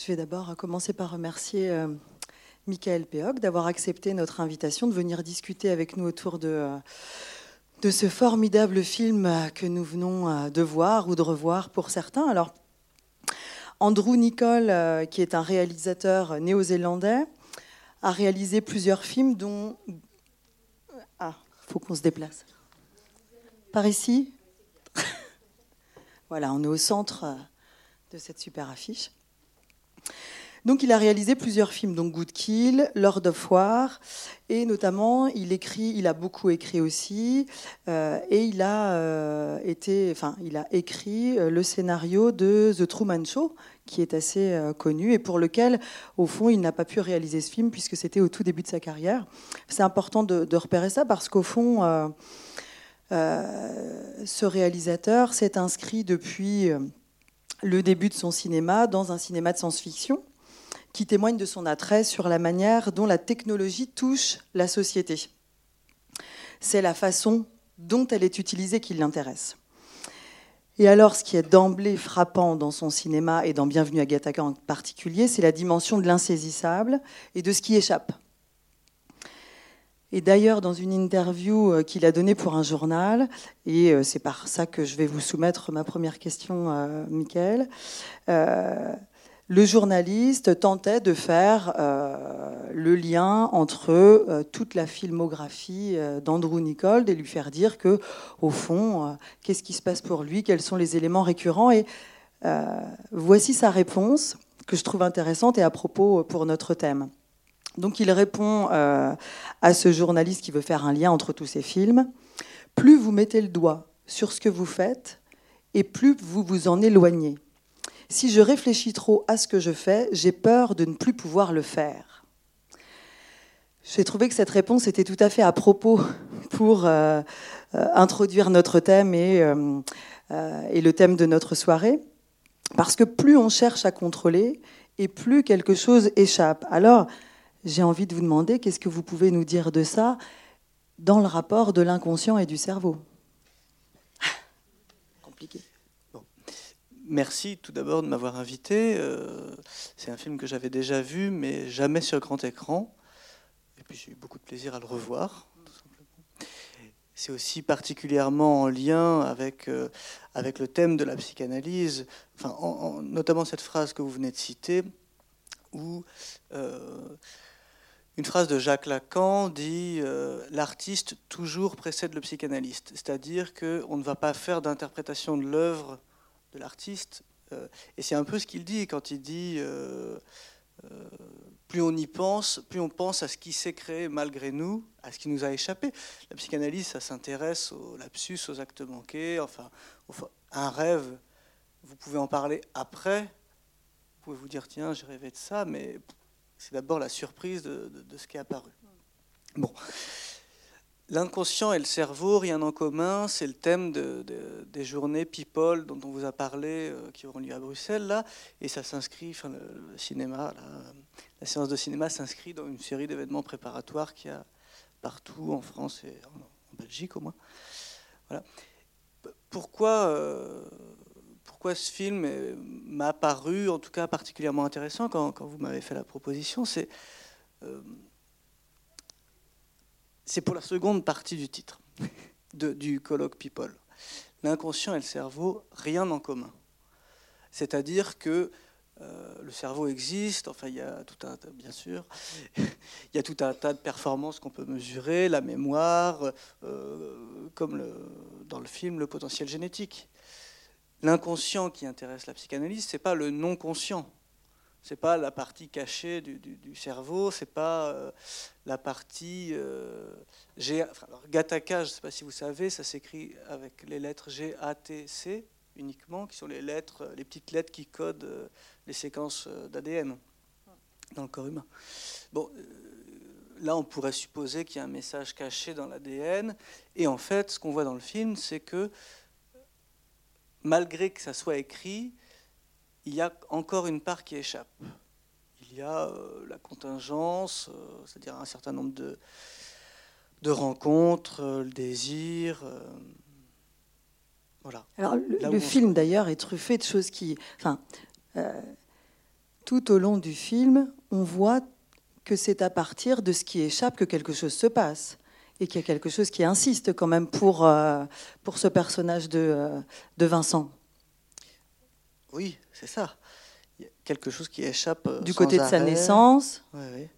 Je vais d'abord commencer par remercier euh, Michael Péoc d'avoir accepté notre invitation de venir discuter avec nous autour de, euh, ce formidable film que nous venons euh, de voir ou de revoir pour certains. Alors, Andrew Nicole, qui est un réalisateur néo-zélandais, a réalisé plusieurs films dont... Ah, faut qu'on se déplace. Par ici Voilà, on est au centre de cette super affiche. Donc il a réalisé plusieurs films, donc Good Kill, Lord of War, et notamment il écrit, il a beaucoup écrit aussi, euh, et il a euh, été, enfin il a écrit euh, le scénario de The Truman Show, qui est assez connu et pour lequel, au fond, il n'a pas pu réaliser ce film puisque c'était au tout début de sa carrière. C'est important de, de, repérer ça parce qu'au fond, ce réalisateur s'est inscrit depuis le début de son cinéma dans un cinéma de science-fiction qui témoigne de son attrait sur la manière dont la technologie touche la société. C'est la façon dont elle est utilisée qui l'intéresse. Et alors, ce qui est d'emblée frappant dans son cinéma et dans Bienvenue à Gattaca en particulier, c'est la dimension de l'insaisissable et de ce qui échappe. Et d'ailleurs, dans une interview euh, qu'il a donnée pour un journal, et euh, c'est par ça que je vais vous soumettre ma première question, euh, Michael, le journaliste tentait de faire le lien entre toute la filmographie d'Andrew Nicole et lui faire dire que, au fond, qu'est-ce qui se passe pour lui, quels sont les éléments récurrents. Et voici sa réponse que je trouve intéressante et à propos pour notre thème. Donc il répond euh, à ce journaliste qui veut faire un lien entre tous ces films. Plus vous mettez le doigt sur ce que vous faites, et plus vous vous en éloignez. Si je réfléchis trop à ce que je fais, j'ai peur de ne plus pouvoir le faire. J'ai trouvé que cette réponse était tout à fait à propos pour euh, euh, introduire notre thème et, et le thème de notre soirée. Parce que plus on cherche à contrôler, et plus quelque chose échappe. Alors, j'ai envie de vous demander qu'est-ce que vous pouvez nous dire de ça dans le rapport de l'inconscient et du cerveau? Compliqué. Merci tout d'abord de m'avoir invité. Euh, c'est un film que j'avais déjà vu, mais jamais sur grand écran. Et puis j'ai eu beaucoup de plaisir à le revoir. C'est aussi particulièrement en lien avec, euh, avec le thème de la psychanalyse, enfin, notamment cette phrase que vous venez de citer, où euh, une phrase de Jacques Lacan dit euh, L'artiste toujours précède le psychanalyste. C'est-à-dire qu'on ne va pas faire d'interprétation de l'œuvre de l'artiste. Euh, et c'est un peu ce qu'il dit quand il dit euh, Plus on y pense, plus on pense à ce qui s'est créé malgré nous, à ce qui nous a échappé. La psychanalyse, ça s'intéresse au lapsus, aux actes manqués, enfin, un rêve. Vous pouvez en parler après. Vous pouvez vous dire Tiens, j'ai rêvé de ça, mais c'est d'abord la surprise de, ce qui est apparu. Bon. L'inconscient et le cerveau, rien en commun, c'est le thème des journées People dont on vous a parlé, euh, qui auront lieu à Bruxelles, là, et ça s'inscrit, enfin, le, cinéma, la séance de cinéma s'inscrit dans une série d'événements préparatoires qu'il y a partout, en France et en, Belgique au moins. Voilà. Pourquoi euh, pourquoi ce film m'a paru, en tout cas, particulièrement intéressant quand, vous m'avez fait la proposition, c'est euh, c'est pour la seconde partie du titre du colloque People. L'inconscient et le cerveau, rien en commun. C'est-à-dire que euh, le cerveau existe, enfin il y a tout un bien sûr, il y a tout un tas de performances qu'on peut mesurer, la mémoire, euh, comme dans le film, le potentiel génétique l'inconscient qui intéresse la psychanalyse, c'est pas le non conscient. C'est pas la partie cachée du, du, cerveau, c'est pas euh, la partie euh, G. alors, Gattaca, je ne sais pas si vous savez, ça s'écrit avec les lettres G, A, T, C uniquement, qui sont les lettres, les petites lettres qui codent euh, les séquences d'ADN dans le corps humain. Bon, là, on pourrait supposer qu'il y a un message caché dans l'ADN, et en fait, ce qu'on voit dans le film, c'est que malgré que ça soit écrit, il y a encore une part qui échappe. Il y a euh, la contingence, euh, c'est-à-dire un certain nombre de, de rencontres, euh, le désir. voilà. Alors, le, film, d'ailleurs, est truffé de choses qui. Enfin, tout au long du film, on voit que c'est à partir de ce qui échappe que quelque chose se passe et qu'il y a quelque chose qui insiste quand même pour, euh, pour ce personnage de, euh, de Vincent. Oui, c'est ça. Il y a quelque chose qui échappe. euh, Du sans côté de sa naissance, ouais.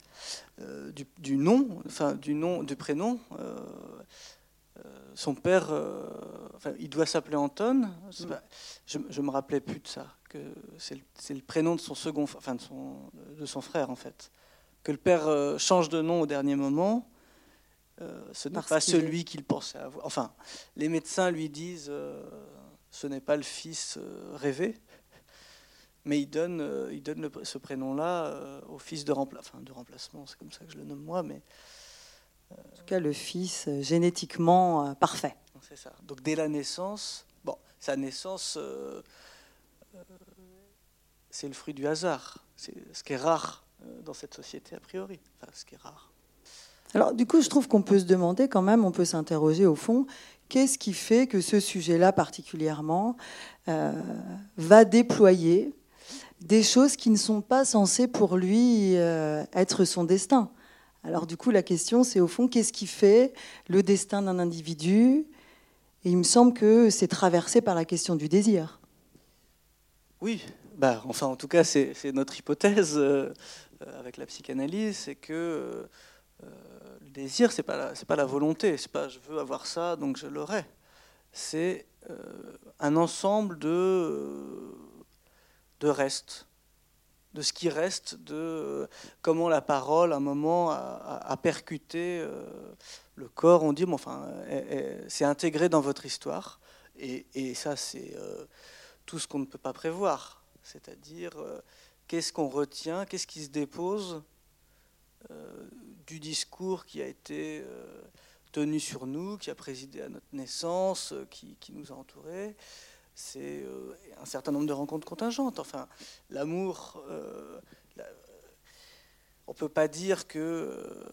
Euh, du, du nom, enfin du nom, du prénom. euh, son père, enfin, il doit s'appeler Anton. Pas- je, je me rappelais plus de ça. Que c'est le, prénom de son second, enfin de son, de son frère en fait. Que le père change de nom au dernier moment. Euh, ce n'est pas qu'il est- celui qu'il pensait avoir. Enfin, les médecins lui disent, euh, ce n'est pas le fils euh, rêvé. Mais il donne, euh, il donne le- ce prénom-là au fils de, rempla- enfin, de remplacement, c'est comme ça que je le nomme moi, mais en tout cas le fils génétiquement parfait. c'est ça. Donc dès la naissance, bon, sa naissance, c'est le fruit du hasard. C'est ce qui est rare dans cette société a priori. Enfin, ce qui est rare. Alors du coup, je trouve qu'on peut se demander quand même, on peut s'interroger au fond, qu'est-ce qui fait que ce sujet-là particulièrement euh, va déployer des choses qui ne sont pas censées pour lui euh, être son destin? Alors du coup, la question, c'est au fond, qu'est-ce qui fait le destin d'un individu? Et il me semble que c'est traversé par la question du désir. Oui, bah, enfin en tout cas c'est notre hypothèse euh, avec la psychanalyse, c'est que désir c'est pas pas la volonté, c'est pas je veux avoir ça donc je l'aurai. C'est euh, un ensemble de de restes, de ce qui reste, de comment la parole à un moment a, percuté euh, le corps. On dit bon enfin est- est- c'est intégré dans votre histoire et, ça c'est euh, tout ce qu'on ne peut pas prévoir, c'est-à-dire qu'est-ce qu'on retient, qu'est-ce qui se dépose du discours qui a été euh, tenu sur nous, qui a présidé à notre naissance, euh, qui, qui nous a entourés. C'est euh, un certain nombre de rencontres contingentes. Enfin, l'amour, euh, la- on ne peut pas dire que euh,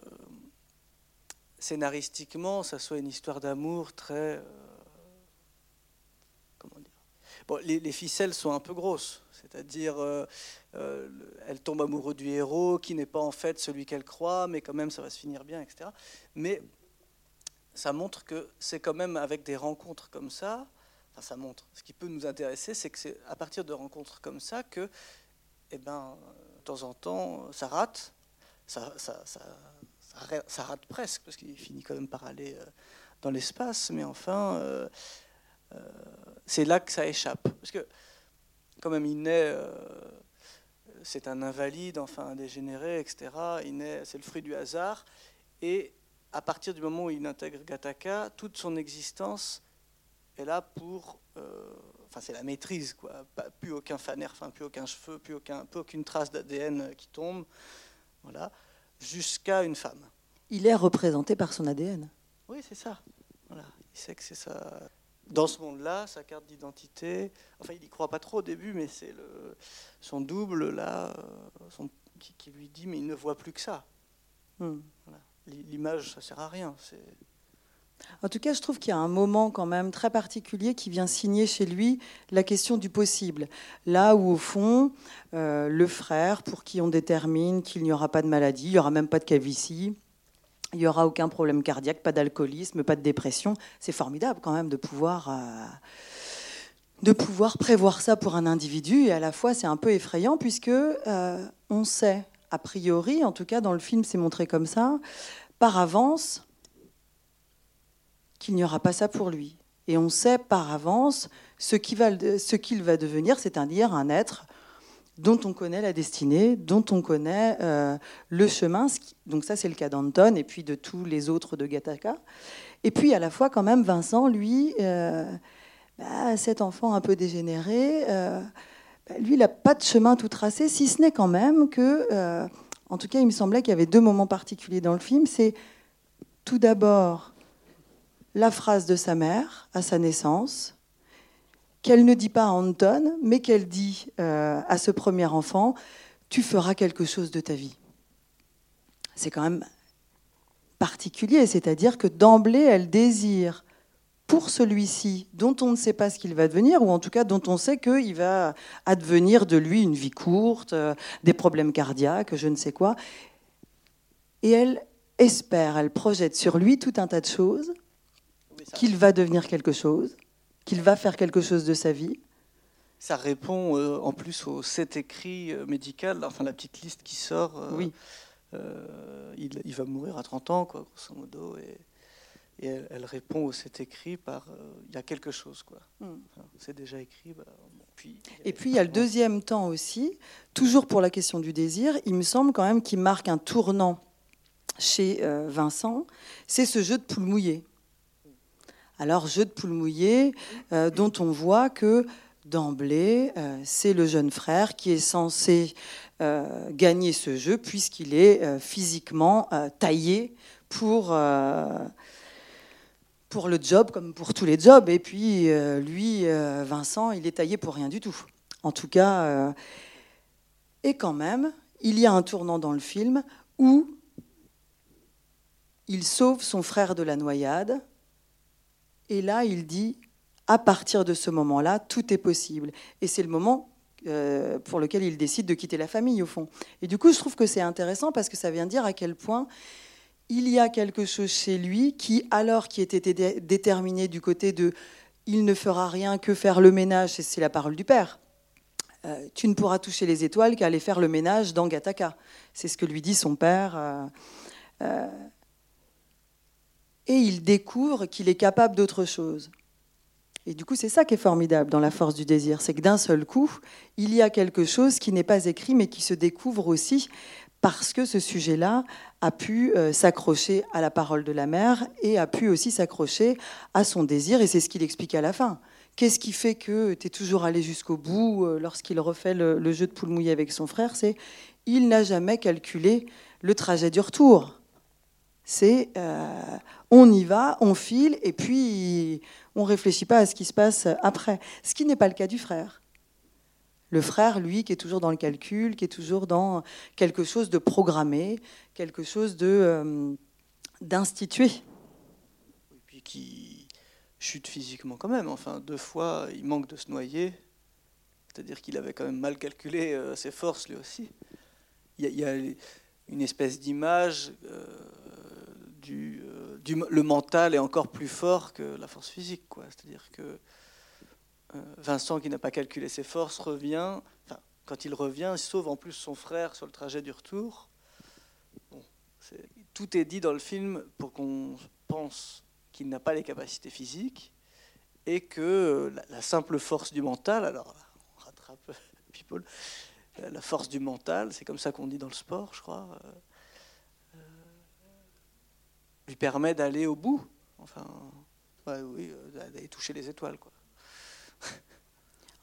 scénaristiquement, ça soit une histoire d'amour très... euh, Les, les ficelles sont un peu grosses, c'est-à-dire euh, euh, le- elle tombe amoureuse du héros qui n'est pas en fait celui qu'elle croit, mais quand même ça va se finir bien, etc. Mais ça montre que c'est quand même avec des rencontres comme ça, enfin ça montre, ce qui peut nous intéresser, c'est que c'est à partir de rencontres comme ça que, eh ben, de temps en temps, ça rate, ça, ça, ça, ça ra- ça rate presque, parce qu'il finit quand même par aller euh, dans l'espace, mais enfin... c'est là que ça échappe. Parce que, quand même, il naît, euh, c'est un invalide, enfin un dégénéré, etc. Il naît, c'est le fruit du hasard. Et à partir du moment où il intègre Gattaca, toute son existence est là pour. euh, Enfin, c'est la maîtrise, quoi. Pas- plus aucun faner, enfin, plus aucun cheveu, plus, aucun, plus aucune trace d'ADN qui tombe. Voilà. Jusqu'à une femme. Il est représenté par son ADN. Oui, c'est ça. Voilà. Il sait que c'est ça. Dans ce monde-là, sa carte d'identité, enfin, il n'y croit pas trop au début, mais c'est le, son double, là, euh, son- qui, qui lui dit, mais il ne voit plus que ça. Hmm. Voilà. L'image, ça sert à rien. C'est... En tout cas, je trouve qu'il y a un moment quand même très particulier qui vient signer chez lui la question du possible. Là où, au fond, euh, le frère, pour qui on détermine qu'il n'y aura pas de maladie, il n'y aura même pas de calvitie, il n'y aura aucun problème cardiaque, pas d'alcoolisme, pas de dépression, c'est formidable quand même de pouvoir, euh, de pouvoir prévoir ça pour un individu. Et à la fois, c'est un peu effrayant puisque euh, on sait, a priori, en tout cas dans le film, c'est montré comme ça, par avance qu'il n'y aura pas ça pour lui. Et on sait par avance ce qu'il va, ce qu'il va devenir, c'est-à-dire un être dont on connaît la destinée, dont on connaît euh, le chemin. Donc ça, c'est le cas d'Anton et puis de tous les autres de Gattaca. Et puis à la fois, quand même, Vincent, lui, euh, bah, cet enfant un peu dégénéré, euh, bah, lui, il n'a pas de chemin tout tracé, si ce n'est quand même que, en tout cas, il me semblait qu'il y avait deux moments particuliers dans le film. C'est tout d'abord la phrase de sa mère à sa naissance, qu'elle ne dit pas à Anton, mais qu'elle dit euh, à ce premier enfant, tu feras quelque chose de ta vie. C'est quand même particulier, c'est-à-dire que d'emblée, elle désire pour celui-ci, dont on ne sait pas ce qu'il va devenir, ou en tout cas dont on sait qu'il va advenir de lui une vie courte, euh, des problèmes cardiaques, je ne sais quoi. Et elle espère, elle projette sur lui tout un tas de choses, qu'il va devenir quelque chose, qu'il va faire quelque chose de sa vie. Ça répond euh, en plus au set écrit euh, médical, enfin la petite liste qui sort. Euh, oui. Il, va mourir à 30 ans, quoi, grosso modo. Et, elle, répond au set écrit par il y a quelque chose, quoi. Hmm. c'est déjà écrit. Bah, puis, et puis il y a le deuxième temps aussi, toujours pour la question du désir. Il me semble quand même qu'il marque un tournant chez Vincent. C'est ce jeu de poule mouillée. Alors jeu de poule mouillée dont on voit que d'emblée, euh, c'est le jeune frère qui est censé euh, gagner ce jeu puisqu'il est euh, physiquement taillé pour le job comme pour tous les jobs. Et puis lui, Vincent, il est taillé pour rien du tout. En tout cas, et quand même, il y a un tournant dans le film où il sauve son frère de la noyade. Et là, il dit à partir de ce moment-là, tout est possible. Et c'est le moment euh, pour lequel il décide de quitter la famille, au fond. Et du coup, je trouve que c'est intéressant parce que ça vient dire à quel point il y a quelque chose chez lui qui, alors qui était déterminé du côté de il ne fera rien que faire le ménage, c'est la parole du père. Euh, tu ne pourras toucher les étoiles qu'aller faire le ménage dans Gataka. C'est ce que lui dit son père. Euh, et il découvre qu'il est capable d'autre chose. Et du coup, c'est ça qui est formidable dans la force du désir, c'est que d'un seul coup, il y a quelque chose qui n'est pas écrit, mais qui se découvre aussi parce que ce sujet-là a pu euh, s'accrocher à la parole de la mère et a pu aussi s'accrocher à son désir, et c'est ce qu'il explique à la fin. Qu'est-ce qui fait que tu es toujours allé jusqu'au bout euh, lorsqu'il refait le, jeu de poule mouillée avec son frère? C'est il n'a jamais calculé le trajet du retour. C'est euh, on y va, on file, et puis on réfléchit pas à ce qui se passe après. Ce qui n'est pas le cas du frère. Le frère, lui, qui est toujours dans le calcul, qui est toujours dans quelque chose de programmé, quelque chose de euh, d'institué. Et puis qui chute physiquement quand même. Enfin, deux fois, il manque de se noyer. C'est-à-dire qu'il avait quand même mal calculé euh, ses forces, lui aussi. Il y a, une espèce d'image du le mental est encore plus fort que la force physique. C'est-à-dire que euh, Vincent, qui n'a pas calculé ses forces, revient. quand il revient, il sauve en plus son frère sur le trajet du retour. tout est dit dans le film pour qu'on pense qu'il n'a pas les capacités physiques et que la, simple force du mental, alors on rattrape People, la force du mental, c'est comme ça qu'on dit dans le sport, je crois. Lui permet d'aller au bout. Enfin, oui, euh, d'aller toucher les étoiles. Quoi.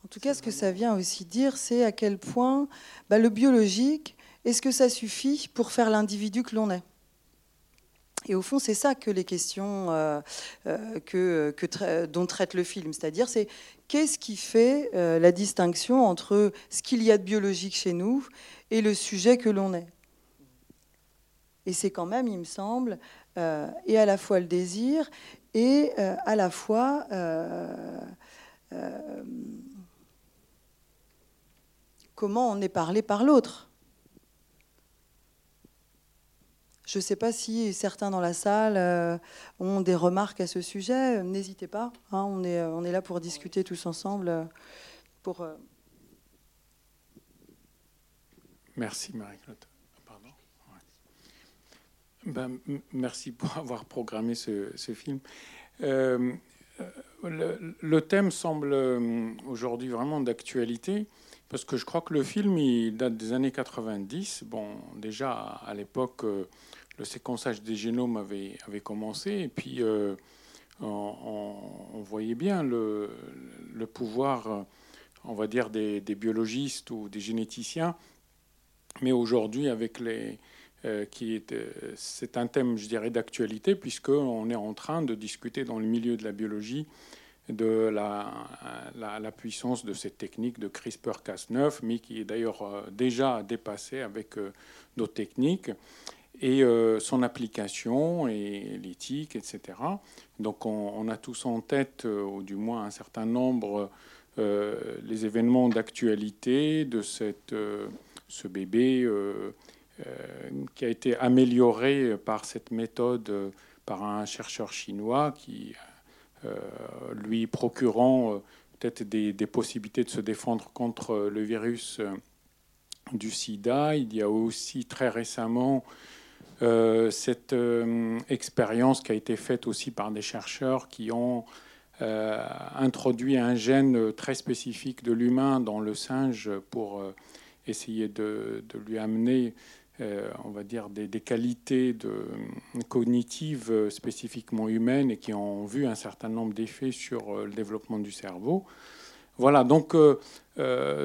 En tout cas, ce que ça vient aussi dire, c'est à quel point bah, le biologique, est-ce que ça suffit pour faire l'individu que l'on est? Et au fond, c'est ça que les questions euh, euh, que, que dont traite le film. C'est-à-dire, c'est qu'est-ce qui fait la distinction entre ce qu'il y a de biologique chez nous et le sujet que l'on est? Et c'est quand même, il me semble, et à la fois le désir et euh, à la fois euh, comment on est parlé par l'autre. Je ne sais pas si certains dans la salle ont des remarques à ce sujet. N'hésitez pas. Hein, on, est, on est là pour discuter tous ensemble. Pour, Merci Marie-Claude. Ben, merci pour avoir programmé ce, film. Euh, le, thème semble euh, aujourd'hui vraiment d'actualité parce que je crois que le film il date des années 90. Bon, déjà à l'époque, euh, le séquençage des génomes avait, avait commencé et puis on, voyait bien le, pouvoir, on va dire, des, biologistes ou des généticiens. Mais aujourd'hui, avec les, euh, qui est, euh, c'est un thème, je dirais, d'actualité, puisqu'on est en train de discuter dans le milieu de la biologie de la, la, puissance de cette technique de CRISPR-Cas9, mais qui est d'ailleurs euh, déjà dépassée avec d'autres techniques. et son application et l'éthique, etc. Donc on, a tous en tête, ou du moins un certain nombre, les événements d'actualité de cette, ce bébé qui a été amélioré par cette méthode par un chercheur chinois qui lui procurant peut-être des, possibilités de se défendre contre le virus euh, du sida. Il y a aussi très récemment euh, cette euh, expérience qui a été faite aussi par des chercheurs qui ont introduit un gène très spécifique de l'humain dans le singe pour essayer de, lui amener euh, on va dire, des, qualités cognitives spécifiquement humaines et qui ont vu un certain nombre d'effets sur euh, le développement du cerveau. Voilà, donc euh,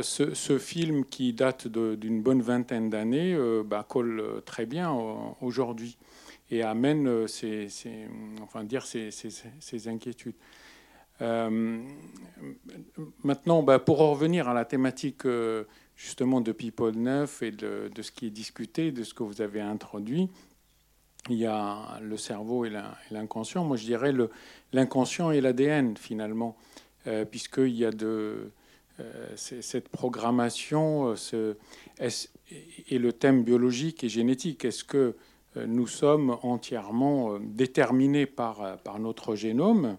ce, film qui date d'une bonne vingtaine d'années bah, colle très bien aujourd'hui et amène ces, enfin, dire ces, inquiétudes. Maintenant, bah, pour revenir à la thématique justement de People 9 et de, ce qui est discuté, de ce que vous avez introduit. Il y a le cerveau et l'inconscient. Moi, je dirais l'inconscient et l'ADN, finalement, euh, puisqu'il y a euh, cette programmation euh, et le thème biologique et génétique. Est-ce que nous sommes entièrement déterminés par notre génome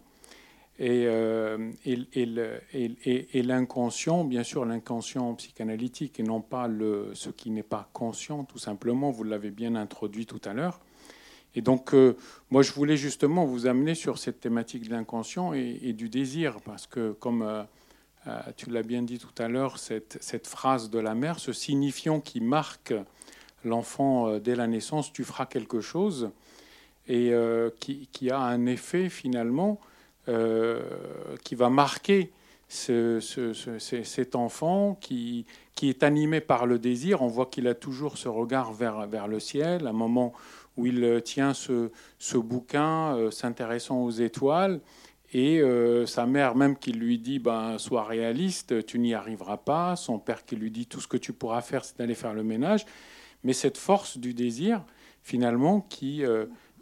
euh, et, l'inconscient, bien sûr, l'inconscient psychanalytique et non pas le, ce qui n'est pas conscient, tout simplement, vous l'avez bien introduit tout à l'heure. Et donc, euh, moi, je voulais justement vous amener sur cette thématique de l'inconscient et, du désir, parce que, comme euh, tu l'as bien dit tout à l'heure, cette, phrase de la mère, ce signifiant qui marque l'enfant dès la naissance, tu feras quelque chose, et qui, a un effet finalement qui va marquer cet enfant qui, qui est animé par le désir. On voit qu'il a toujours ce regard vers, vers le ciel, un moment où il tient ce, bouquin euh, s'intéressant aux étoiles. Et euh, sa mère même qui lui dit ben, Sois réaliste, tu n'y arriveras pas. Son père qui lui dit Tout ce que tu pourras faire, c'est d'aller faire le ménage. Mais cette force du désir, finalement, qui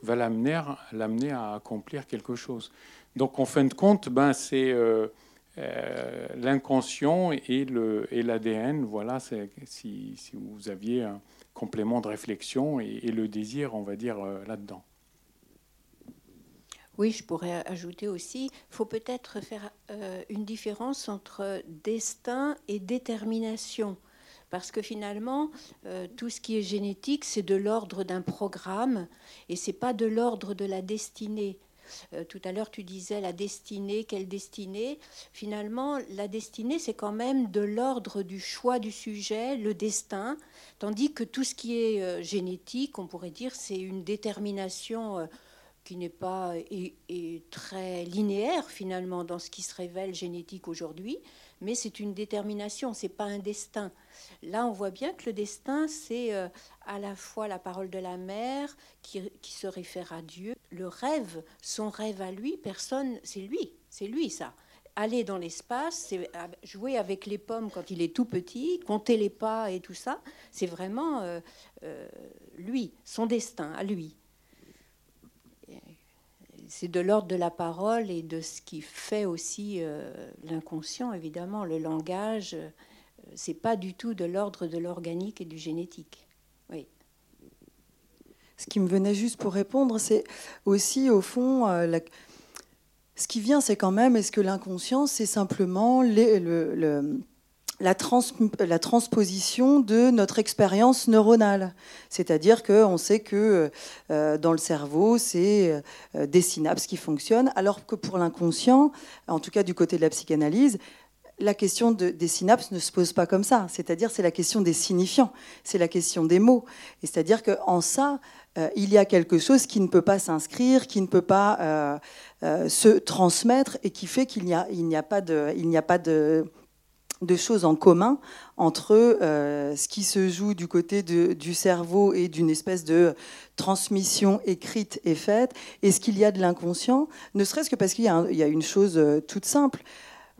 va l'amener à accomplir quelque chose. Donc en fin de compte, ben, c'est euh, euh, l'inconscient et l'ADN. voilà, si, si, vous aviez un complément de réflexion et, le désir, on va dire, euh, là-dedans. Oui, je pourrais ajouter aussi, il faut peut-être faire une différence entre destin et détermination. Parce que finalement, tout ce qui est génétique, c'est de l'ordre d'un programme et c'est pas de l'ordre de la destinée. Euh, tout à l'heure, tu disais la destinée, quelle destinée. Finalement, la destinée, c'est quand même de l'ordre du choix du sujet, le destin, tandis que tout ce qui est euh, génétique, on pourrait dire, c'est une détermination euh, qui n'est pas très linéaire finalement dans ce qui se révèle génétique aujourd'hui, mais c'est une détermination, c'est pas un destin. Là, on voit bien que le destin, c'est à la fois la parole de la mère qui, se réfère à Dieu, le rêve, son rêve à lui, personne, c'est lui, c'est lui ça. Aller dans l'espace, c'est jouer avec les pommes quand il est tout petit, compter les pas et tout ça, c'est vraiment euh, euh, lui, son destin à lui c'est de l'ordre de la parole et de ce qui fait aussi euh, l'inconscient, évidemment. Le langage, c'est pas du tout de l'ordre de l'organique et du génétique. Ce qui me venait juste pour répondre, c'est aussi, au fond, euh, ce qui vient, c'est quand même, est-ce que l'inconscient, c'est simplement le, le la, la, transposition de notre expérience neuronale. C'est-à-dire qu'on sait que euh, dans le cerveau, c'est euh, des synapses qui fonctionnent, alors que pour l'inconscient, en tout cas du côté de la psychanalyse, la question des synapses ne se pose pas comme ça. C'est-à-dire c'est la question des signifiants, c'est la question des mots. Et c'est-à-dire qu'en ça, euh, il y a quelque chose qui ne peut pas s'inscrire, qui ne peut pas se transmettre et qui fait qu'il n'y a, pas de... Choses en commun entre euh, ce qui se joue du côté du cerveau et d'une espèce de transmission écrite et faite, et ce qu'il y a de l'inconscient, ne serait-ce que parce qu'il y, a une chose euh, toute simple.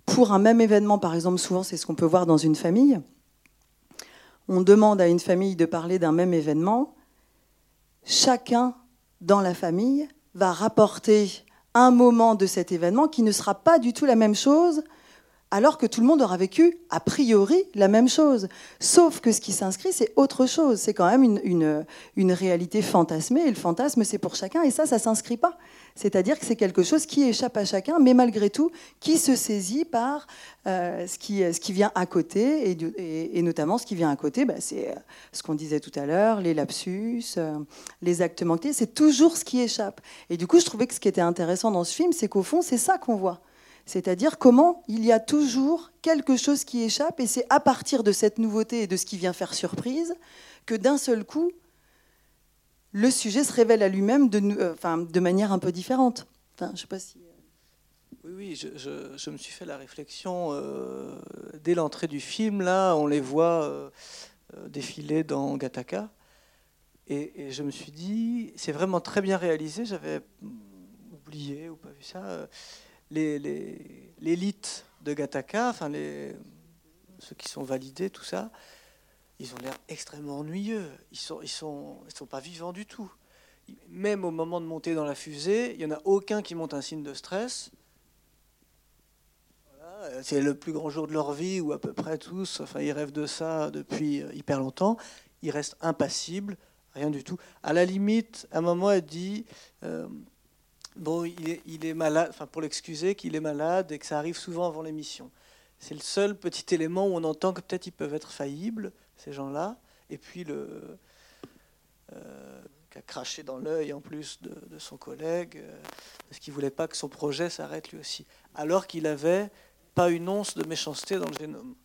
Pour un même événement, par exemple, souvent c'est ce qu'on peut voir dans une famille, on demande à une famille de parler d'un même événement, chacun dans la famille va rapporter un moment de cet événement qui ne sera pas du tout la même chose alors que tout le monde aura vécu a priori la même chose. Sauf que ce qui s'inscrit, c'est autre chose. C'est quand même une, une, réalité fantasmée, et le fantasme, c'est pour chacun, et ça, ça ne s'inscrit pas. C'est-à-dire que c'est quelque chose qui échappe à chacun, mais malgré tout, qui se saisit par euh, ce, qui, ce qui vient à côté, et, notamment ce qui vient à côté, bah, c'est euh, ce qu'on disait tout à l'heure, les lapsus, euh, les actes manqués, c'est toujours ce qui échappe. Et du coup, je trouvais que ce qui était intéressant dans ce film, c'est qu'au fond, c'est ça qu'on voit. C'est-à-dire comment il y a toujours quelque chose qui échappe, et c'est à partir de cette nouveauté et de ce qui vient faire surprise que d'un seul coup, le sujet se révèle à lui-même de, euh, manière un peu différente. Sais pas si... Euh. Oui, oui, je, me suis fait la réflexion euh, dès l'entrée du film. Là, on les voit défiler dans Gataka. Et, je me suis dit, c'est vraiment très bien réalisé. J'avais oublié ou pas vu ça l'élite de Gataka, enfin les, ceux qui sont validés, tout ça, ils ont l'air extrêmement ennuyeux. Ils sont, ils sont, ils sont pas vivants du tout. Même au moment de monter dans la fusée, il n'y en a aucun qui monte un signe de stress. c'est le plus grand jour de leur vie, ou à peu près tous. Enfin, ils rêvent de ça depuis euh, hyper longtemps. Ils restent impassibles, rien du tout. À la limite, à un moment, elle dit euh, bon, il est, malade, enfin pour l'excuser, qu'il est malade et que ça arrive souvent avant l'émission. C'est le seul petit élément où on entend que peut-être ils peuvent être faillibles, ces gens-là. Et puis le euh, qui a craché dans l'œil en plus de, son collègue, euh, parce qu'il voulait pas que son projet s'arrête lui aussi, alors qu'il avait pas une once de méchanceté dans le génome.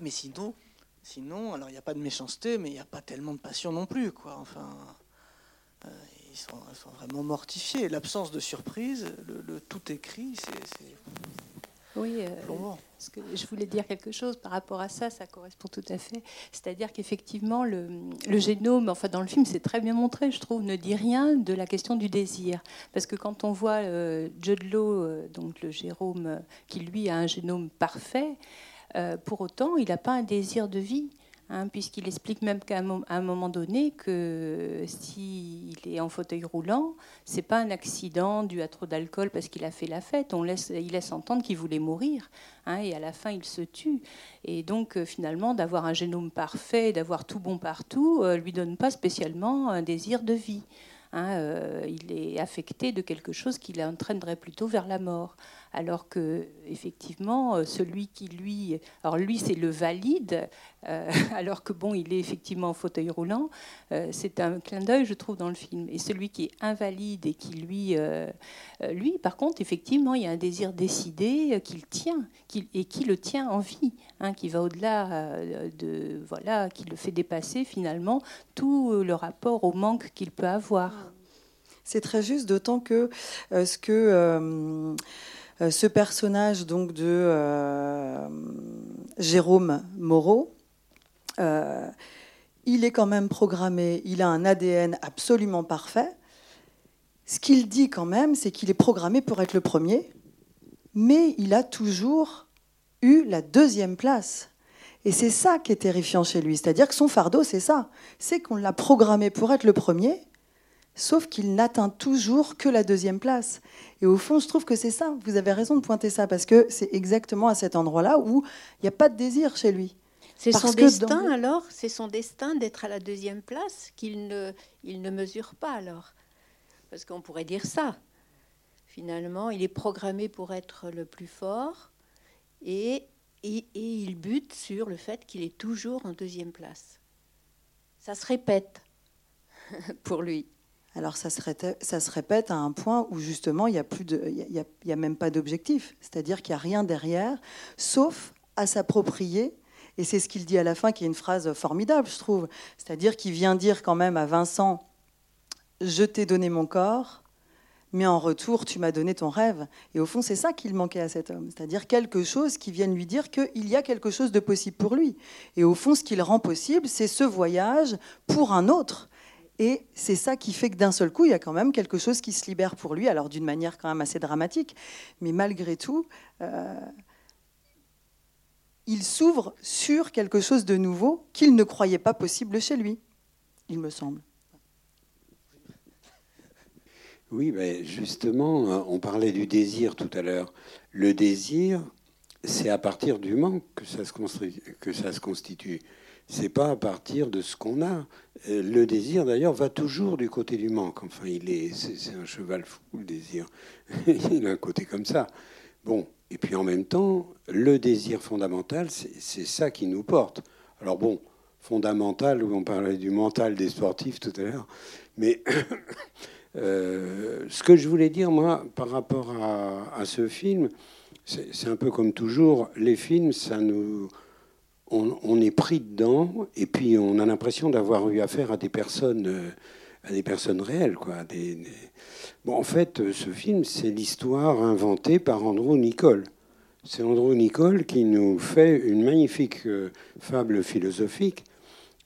Mais sinon, sinon, alors il n'y a pas de méchanceté, mais il n'y a pas tellement de passion non plus, quoi. Enfin. Euh, ils sont, vraiment mortifiés. L'absence de surprise, le, tout écrit, c'est. Oui, euh, que je voulais dire quelque chose par rapport à ça, ça correspond tout à fait. C'est-à-dire qu'effectivement, le, génome, enfin dans le film, c'est très bien montré, je trouve, ne dit rien de la question du désir. Parce que quand on voit euh, Judd Law, donc le Jérôme, qui lui a un génome parfait, pour autant, il n'a pas un désir de vie. Hein, puisqu'il explique même qu'à un, moment donné que s'il est en fauteuil roulant, c'est pas un accident dû à trop d'alcool parce qu'il a fait la fête. On laisse, il laisse entendre qu'il voulait mourir, hein, et à la fin il se tue. Et donc euh, finalement, d'avoir un génome parfait, d'avoir tout bon partout, euh, lui donne pas spécialement un désir de vie. Hein, euh, il est affecté de quelque chose qui l'entraînerait plutôt vers la mort alors que effectivement euh, celui qui lui, alors lui c'est le valide, euh, alors que bon il est effectivement en fauteuil roulant, euh, c'est un clin d'œil je trouve dans le film. Et celui qui est invalide et qui lui, lui par contre effectivement il y a un désir décidé qu'il tient, et qui le tient en vie, hein, qui va au-delà de voilà, qui le fait dépasser finalement tout le rapport au manque qu'il peut avoir. C'est très juste, d'autant que ce que ce personnage donc de euh, Jérôme Moreau, euh, il est quand même programmé, il a un ADN absolument parfait. Ce qu'il dit quand même, c'est qu'il est programmé pour être le premier, mais il a toujours eu la deuxième place. Et c'est ça qui est terrifiant chez lui. C'est-à-dire que son fardeau, c'est ça. C'est qu'on l'a programmé pour être le premier, sauf qu'il n'atteint toujours que la deuxième place. Et au fond, je trouve que c'est ça. Vous avez raison de pointer ça, parce que c'est exactement à cet endroit-là où il n'y a pas de désir chez lui. C'est son destin alors C'est son destin d'être à la deuxième place qu'il ne, il ne mesure pas alors Parce qu'on pourrait dire ça. Finalement, il est programmé pour être le plus fort et, et, et il bute sur le fait qu'il est toujours en deuxième place. Ça se répète pour lui. Alors ça se, répète, à un point où justement il n'y a, plus de, il y a, même pas d'objectif, c'est-à-dire qu'il n'y a rien derrière, sauf à s'approprier. Et c'est ce qu'il dit à la fin, qui est une phrase formidable, je trouve. C'est-à-dire qu'il vient dire quand même à Vincent, je t'ai donné mon corps, mais en retour, tu m'as donné ton rêve. Et au fond, c'est ça qu'il manquait à cet homme, c'est-à-dire quelque chose qui vienne lui dire qu'il y a quelque chose de possible pour lui. Et au fond, ce qu'il rend possible, c'est ce voyage pour un autre. Et c'est ça qui fait que d'un seul coup, il y a quand même quelque chose qui se libère pour lui, alors d'une manière quand même assez dramatique, mais malgré tout, euh, il s'ouvre sur quelque chose de nouveau qu'il ne croyait pas possible chez lui. il me semble. Oui, ben justement, on parlait du désir tout à l'heure. Le désir, c'est à partir du manque que ça se constitue. C'est pas à partir de ce qu'on a. Euh, le désir, d'ailleurs, va toujours du côté du manque. Enfin, il est, c'est un cheval fou, le désir. il a un côté comme ça. Bon, et puis en même temps, le désir fondamental, c'est ça qui nous porte. Alors bon, fondamental, on parlait du mental des sportifs tout à l'heure, mais euh, ce que je voulais dire, moi, par rapport à, à ce film, c'est un peu comme toujours, les films, ça nous, on, est pris dedans et puis on a l'impression d'avoir eu affaire à des personnes, euh, à des personnes réelles, quoi. Bon, en fait, euh, ce film, c'est l'histoire inventée par Andrew Nicole. C'est Andrew Nicole qui nous fait une magnifique euh, fable philosophique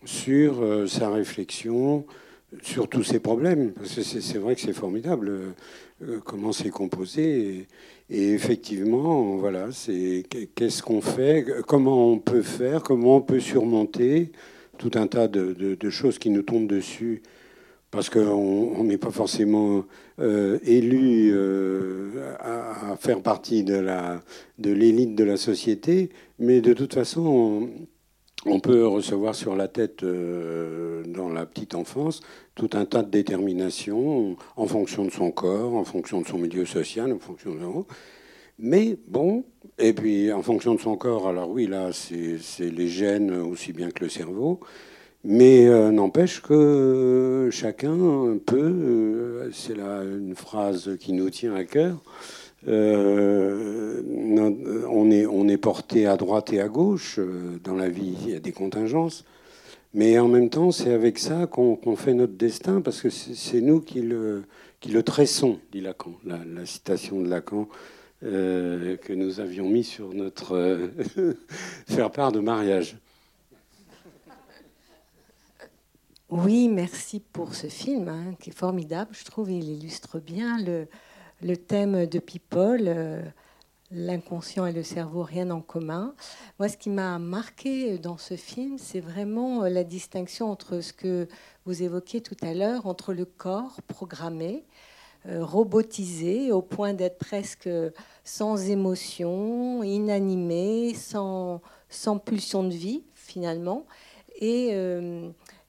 sur sa réflexion, sur tous ses problèmes. Parce que c'est vrai que c'est formidable comment c'est composé. Et effectivement, voilà, c'est qu'est-ce qu'on fait, comment on peut faire, comment on peut surmonter tout un tas de, choses qui nous tombent dessus, parce qu'on n'est pas forcément euh, élu euh, à, faire partie de l'élite de, de la société, mais de toute façon, on peut recevoir sur la tête, euh, dans la petite enfance, tout un tas de déterminations en fonction de son corps, en fonction de son milieu social, en fonction de... Mais bon, et puis en fonction de son corps, alors oui, là, c'est les gènes aussi bien que le cerveau. Mais euh, n'empêche que chacun peut, euh, c'est là une phrase qui nous tient à cœur, euh, on, est, on est porté à droite et à gauche. Euh, dans la vie, il y a des contingences. Mais en même temps, c'est avec ça qu'on fait notre destin, parce que c'est nous qui le, tressons, dit Lacan, la, citation de Lacan euh, que nous avions mis sur notre faire part de mariage. Oui, merci pour ce film, hein, qui est formidable. Je trouve il illustre bien le, le thème de People, euh, l'inconscient et le cerveau, rien en commun. Moi, ce qui m'a marqué dans ce film, c'est vraiment euh, la distinction entre ce que vous évoquiez tout à l'heure, entre le corps programmé, euh, robotisé, au point d'être presque sans émotion, inanimé, sans, pulsion de vie, finalement, et,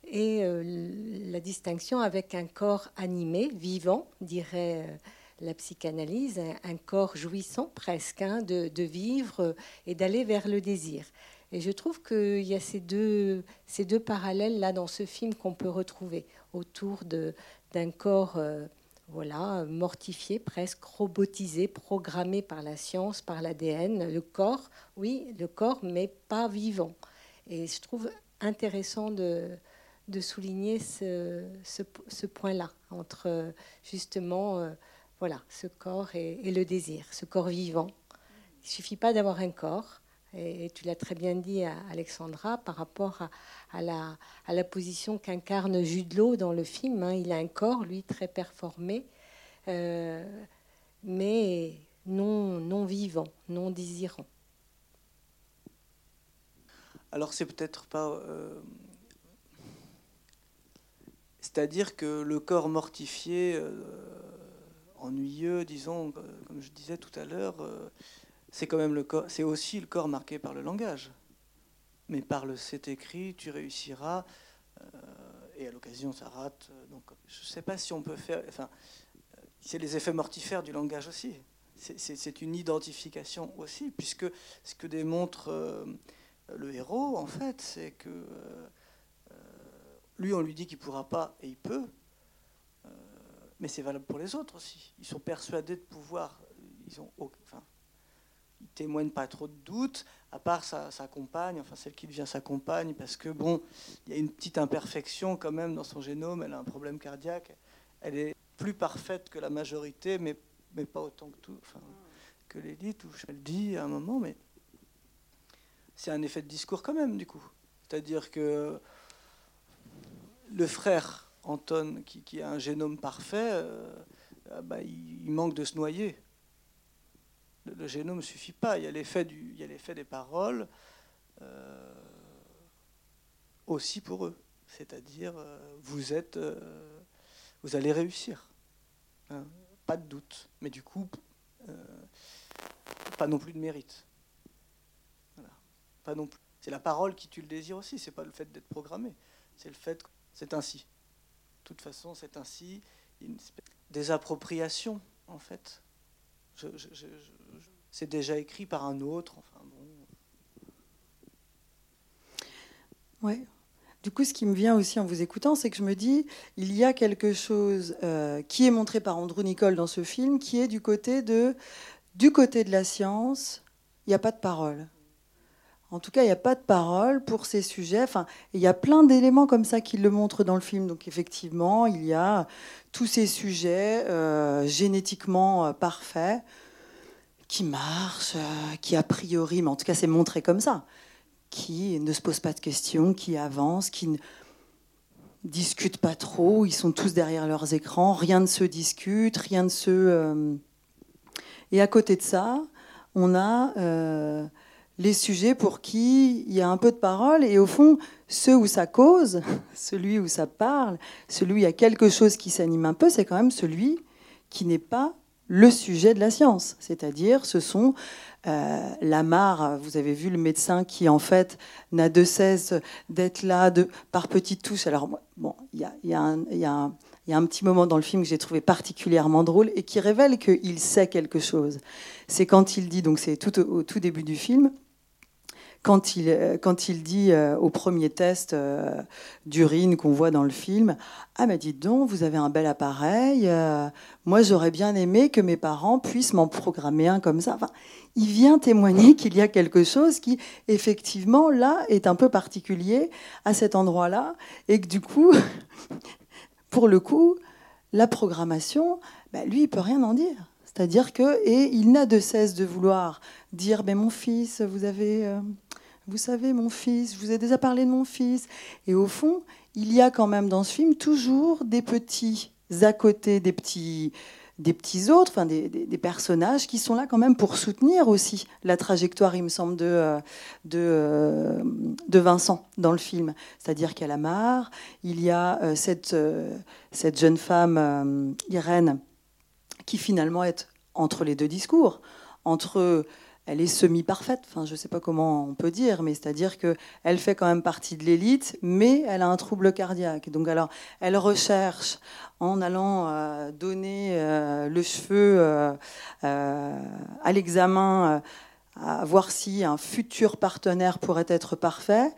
et la distinction avec un corps animé, vivant, dirait la psychanalyse, un, corps jouissant presque hein, de, vivre et d'aller vers le désir. Et je trouve qu'il y a ces deux, parallèles là dans ce film qu'on peut retrouver autour d'un corps euh, voilà, mortifié, presque robotisé, programmé par la science, par l'ADN. Le corps, oui, le corps, mais pas vivant. Et je trouve intéressant de, souligner ce, point-là entre justement euh, voilà, ce corps et, le désir, ce corps vivant. Il suffit pas d'avoir un corps, et, tu l'as très bien dit, Alexandra, par rapport à, la, à la, position qu'incarne Jude dans le film. Hein. Il a un corps, lui, très performé, euh, mais non, non vivant, non désirant. Alors c'est peut-être pas... Euh, c'est-à-dire que le corps mortifié... Euh, ennuyeux, disons, euh, comme je disais tout à l'heure, euh, c'est quand même le corps, c'est aussi le corps marqué par le langage. Mais par le c'est écrit, tu réussiras, euh, et à l'occasion ça rate. Donc je ne sais pas si on peut faire. Enfin, c'est les effets mortifères du langage aussi. C'est une identification aussi, puisque ce que démontre le héros, en fait, c'est que lui, on lui dit qu'il ne pourra pas et il peut, mais c'est valable pour les autres aussi. Ils sont persuadés de pouvoir. Ils ont, enfin, ils témoignent pas trop de doutes, à part sa, compagne, enfin celle qui devient sa compagne, parce que bon, il y a une petite imperfection quand même dans son génome. Elle a un problème cardiaque. Elle est plus parfaite que la majorité, mais mais pas autant que tout, enfin, que l'élite. Ou je le dis à un moment, mais c'est un effet de discours quand même du coup. C'est-à-dire que le frère Anton, qui, a un génome parfait, euh, ah bah, il, manque de se noyer. Le, génome ne suffit pas. Il y a l'effet, des paroles euh, aussi pour eux. c'est-à-dire vous êtes, vous allez réussir, hein, pas de doute, mais du coup, pas non plus de mérite. Pas non plus. C'est la parole qui tue le désir aussi, c'est pas le fait d'être programmé, c'est le fait que c'est ainsi. Toute façon, c'est ainsi. Une des appropriations, en fait. c'est déjà écrit par un autre. Enfin. Ouais. Du coup, ce qui me vient aussi en vous écoutant, c'est que je me dis, il y a quelque chose euh, qui est montré par Andrew Nicole dans ce film, qui est du côté de, du côté de la science, il n'y a pas de parole. En tout cas, il n'y a pas de parole pour ces sujets. Enfin, il y a plein d'éléments comme ça qui le montrent dans le film. Donc, effectivement, il y a tous ces sujets euh, génétiquement euh, parfaits qui marchent, euh, qui a priori, mais en tout cas, c'est montré comme ça, qui ne se posent pas de questions, qui avancent, qui ne discutent pas trop. Ils sont tous derrière leurs écrans. Rien ne se discute, rien ne se. Et à côté de ça, on a les sujets pour qui il y a un peu de parole et au fond, ceux où ça cause, celui où ça parle, celui où il y a quelque chose qui s'anime un peu, c'est quand même celui qui n'est pas le sujet de la science. C'est-à-dire, ce sont euh, la vous avez vu le médecin qui en fait n'a de cesse d'être là par petites touches. Alors, bon, il y a un petit moment dans le film que j'ai trouvé particulièrement drôle et qui révèle qu'il sait quelque chose. C'est quand il dit, donc c'est tout au, tout début du film, quand il, euh, quand il dit euh, au premier test euh, d'urine qu'on voit dans le film Ah, mais dites donc, vous avez un bel appareil. moi, j'aurais bien aimé que mes parents puissent m'en programmer un comme ça. Il vient témoigner qu'il y a quelque chose qui, effectivement, là, est un peu particulier à cet endroit-là. Et que du coup, pour le coup, la programmation, bah, lui, il peut rien en dire. C'est-à-dire que, et il n'a de cesse de vouloir dire, mais mon fils, vous avez, vous savez, mon fils, je vous ai déjà parlé de mon fils. Et au fond, il y a quand même dans ce film toujours des petits à côté, des petits, des petits autres, enfin des, personnages qui sont là quand même pour soutenir aussi la trajectoire, il me semble, de, euh, euh, de Vincent dans le film. C'est-à-dire qu'à la mare, il y a euh, cette, cette jeune femme, Irène, qui finalement est entre les deux discours, entre elle est semi-parfaite. Enfin, je ne sais pas comment on peut dire, mais c'est-à-dire qu'elle fait quand même partie de l'élite, mais elle a un trouble cardiaque. Donc, alors, elle recherche en allant euh, donner euh, le cheveu euh, à l'examen, à voir si un futur partenaire pourrait être parfait,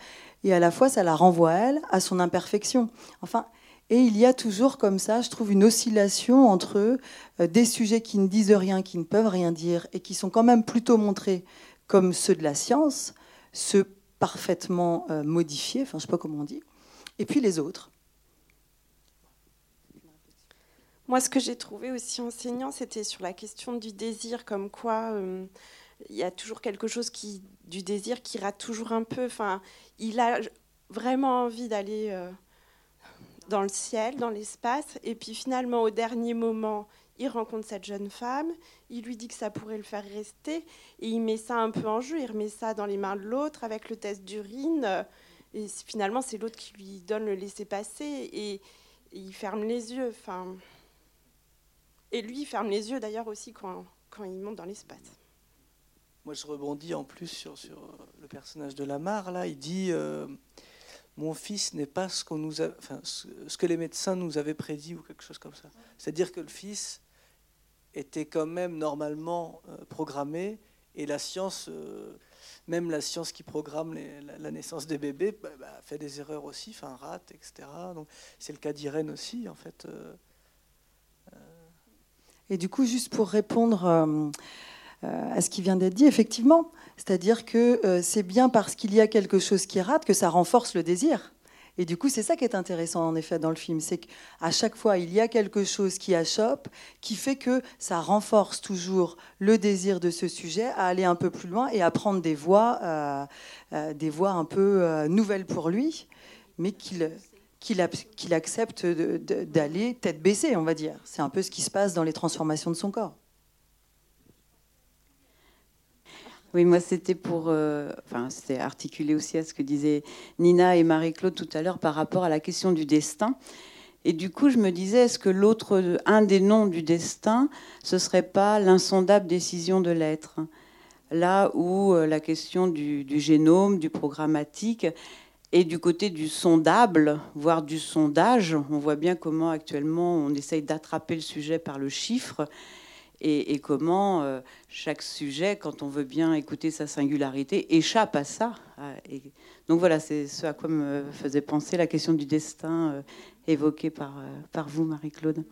et à la fois, ça la renvoie elle à son imperfection. Enfin, et il y a toujours comme ça, je trouve, une oscillation entre euh, des sujets qui ne disent rien, qui ne peuvent rien dire, et qui sont quand même plutôt montrés comme ceux de la science, ceux parfaitement euh, modifiés, enfin je ne sais pas comment on dit, et puis les autres. Moi, ce que j'ai trouvé aussi enseignant, c'était sur la question du désir, comme quoi euh, il y a toujours quelque chose qui, du désir qui rate toujours un peu. Enfin, il a vraiment envie d'aller dans le ciel, dans l'espace. Et puis finalement, au dernier moment, il rencontre cette jeune femme, il lui dit que ça pourrait le faire rester, et il met ça un peu en jeu, il remet ça dans les mains de l'autre avec le test d'urine, et finalement c'est l'autre qui lui donne le laisser-passer, et, il ferme les yeux. Enfin, et lui, il ferme les yeux d'ailleurs aussi quand, quand il monte dans l'espace. Moi, je rebondis en plus sur, sur le personnage de Lamar. Là, il dit euh, mon fils n'est pas ce, que les médecins nous avaient prédit ou quelque chose comme ça. C'est-à-dire que le fils était quand même normalement euh, programmé et la science, euh, même la science qui programme la, naissance des bébés, bah, bah, fait des erreurs aussi, enfin rate, etc. C'est le cas d'Irène aussi en fait. Euh, et du coup, juste pour répondre à ce qui vient d'être dit, effectivement, c'est-à-dire que euh, c'est bien parce qu'il y a quelque chose qui rate que ça renforce le désir. Et du coup, c'est ça qui est intéressant en effet dans le film, c'est qu'à chaque fois, il y a quelque chose qui achoppe, qui fait que ça renforce toujours le désir de ce sujet à aller un peu plus loin et à prendre des voies, euh, euh, des voies un peu nouvelles pour lui, mais qu'il accepte d'aller tête baissée, on va dire. C'est un peu ce qui se passe dans les transformations de son corps. Oui, moi c'était pour, enfin c'était articulé aussi à ce que disaient Nina et Marie-Claude tout à l'heure par rapport à la question du destin. Et du coup, je me disais, est-ce que l'autre, un des noms du destin, ce serait pas l'insondable décision de l'être? Là où euh, la question du, génome, du programmatique, et du côté du sondable, voire du sondage, on voit bien comment actuellement on essaye d'attraper le sujet par le chiffre et, comment euh, chaque sujet, quand on veut bien écouter sa singularité, échappe à ça. Et donc voilà, c'est ce à quoi me faisait penser la question du destin euh, évoqué par, euh, par vous, Marie-Claude.